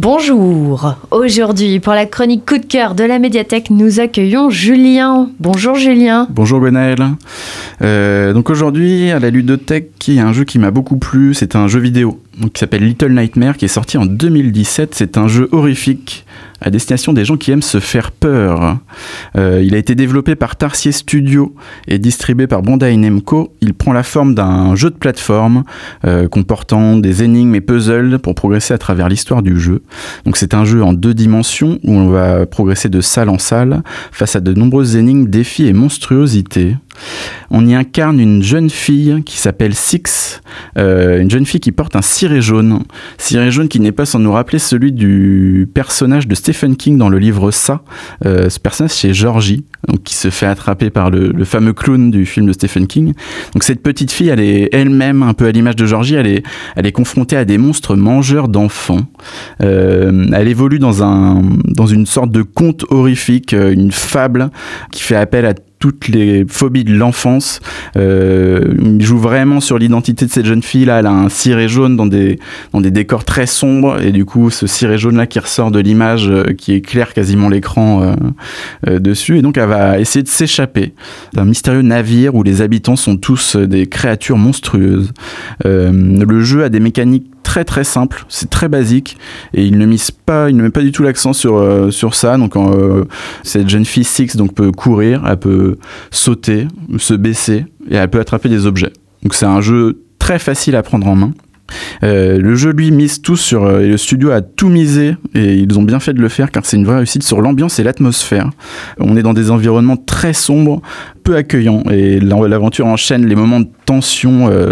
Bonjour Aujourd'hui, pour la chronique coup de cœur de la médiathèque, nous accueillons Julien. Bonjour Julien. Bonjour Gwenaël. Euh, donc aujourd'hui, à la ludothèque, il y a un jeu qui m'a beaucoup plu. C'est un jeu vidéo qui s'appelle Little Nightmare, qui est sorti en 2017. C'est un jeu horrifique à destination des gens qui aiment se faire peur. Euh, il a été développé par Tarsier Studio et distribué par Bandai Namco. Il prend la forme d'un jeu de plateforme euh, comportant des énigmes et puzzles pour progresser à travers l'histoire du jeu. Donc c'est un jeu en deux dimensions où on va progresser de salle en salle face à de nombreuses énigmes, défis et monstruosités. On y incarne une jeune fille qui s'appelle Six, euh, une jeune fille qui porte un ciré jaune. Ciré jaune qui n'est pas sans nous rappeler celui du personnage de Stephen King dans le livre Ça. Euh, ce personnage, c'est Georgie, donc, qui se fait attraper par le, fameux clown du film de Stephen King. Donc cette petite fille, elle est elle-même un peu à l'image de Georgie, elle est, elle est confrontée à des monstres mangeurs d'enfants. Euh, elle évolue dans, un, dans une sorte de conte horrifique, une fable qui fait appel à toutes les phobies de l'enfance. Euh, il joue vraiment sur l'identité de cette jeune fille là. Elle a un ciré jaune dans des dans des décors très sombres et du coup ce ciré jaune là qui ressort de l'image euh, qui éclaire quasiment l'écran euh, euh, dessus et donc elle va essayer de s'échapper d'un mystérieux navire où les habitants sont tous des créatures monstrueuses. Euh, le jeu a des mécaniques très très simple, c'est très basique et il ne mise pas, il ne met pas du tout l'accent sur euh, sur ça. Donc euh, cette jeune fille Six donc peut courir, elle peut sauter, se baisser et elle peut attraper des objets. Donc c'est un jeu très facile à prendre en main. Euh, le jeu lui mise tout sur et le studio a tout misé et ils ont bien fait de le faire car c'est une vraie réussite sur l'ambiance et l'atmosphère. On est dans des environnements très sombres, peu accueillants et l'aventure enchaîne les moments de tension euh,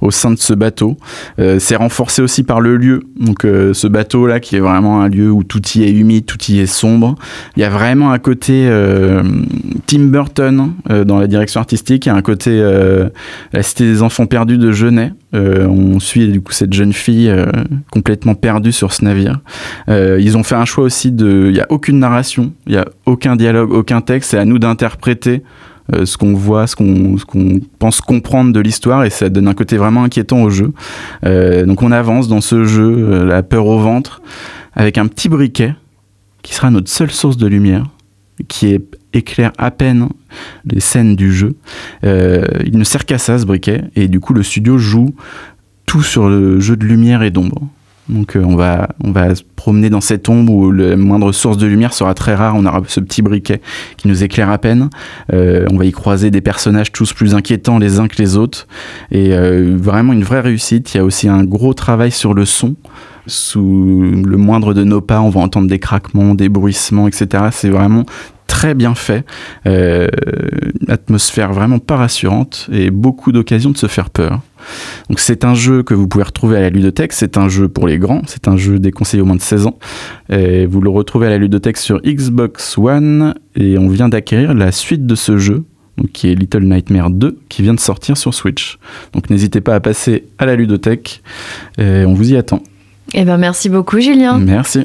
au sein de ce bateau. Euh, c'est renforcé aussi par le lieu. Donc euh, ce bateau là qui est vraiment un lieu où tout y est humide, tout y est sombre. Il y a vraiment un côté Tim Burton dans la direction artistique, a un côté la cité des enfants perdus de Genet. on suit du coup cette jeune fille complètement perdue sur ce navire. ils ont fait un choix aussi de, il y a aucune narration, il y a aucun dialogue, aucun texte. C'est à nous d'interpréter euh, ce qu'on voit, ce qu'on qu pense comprendre de l'histoire et ça donne un côté vraiment inquiétant au jeu. Euh, donc on avance dans ce jeu, euh, la peur au ventre, avec un petit briquet qui sera notre seule source de lumière, qui éclaire à peine les scènes du jeu. Il ne sert qu'à ça ce briquet et du coup le studio joue tout sur le jeu de lumière et d'ombre. Donc euh, on, va, on va se promener dans cette ombre où la moindre source de lumière sera très rare. On aura ce petit briquet qui nous éclaire à peine. Euh, on va y croiser des personnages tous plus inquiétants les uns que les autres. Et euh, vraiment une vraie réussite. Il y a aussi un gros travail sur le son. Sous le moindre de nos pas, on va entendre des craquements, des bruissements, etc. C'est vraiment très bien fait, atmosphère vraiment pas rassurante et beaucoup d'occasions de se faire peur. Donc c'est un jeu que vous pouvez retrouver à la ludothèque, c'est un jeu pour les grands, c'est un jeu déconseillé au moins de 16 ans. Et vous le retrouvez à la ludothèque sur Xbox One et on vient d'acquérir la suite de ce jeu. Donc, qui est Little Nightmare 2 qui vient de sortir sur Switch. Donc n'hésitez pas à passer à la ludothèque, et on vous y attend. Eh ben merci beaucoup Julien. Merci.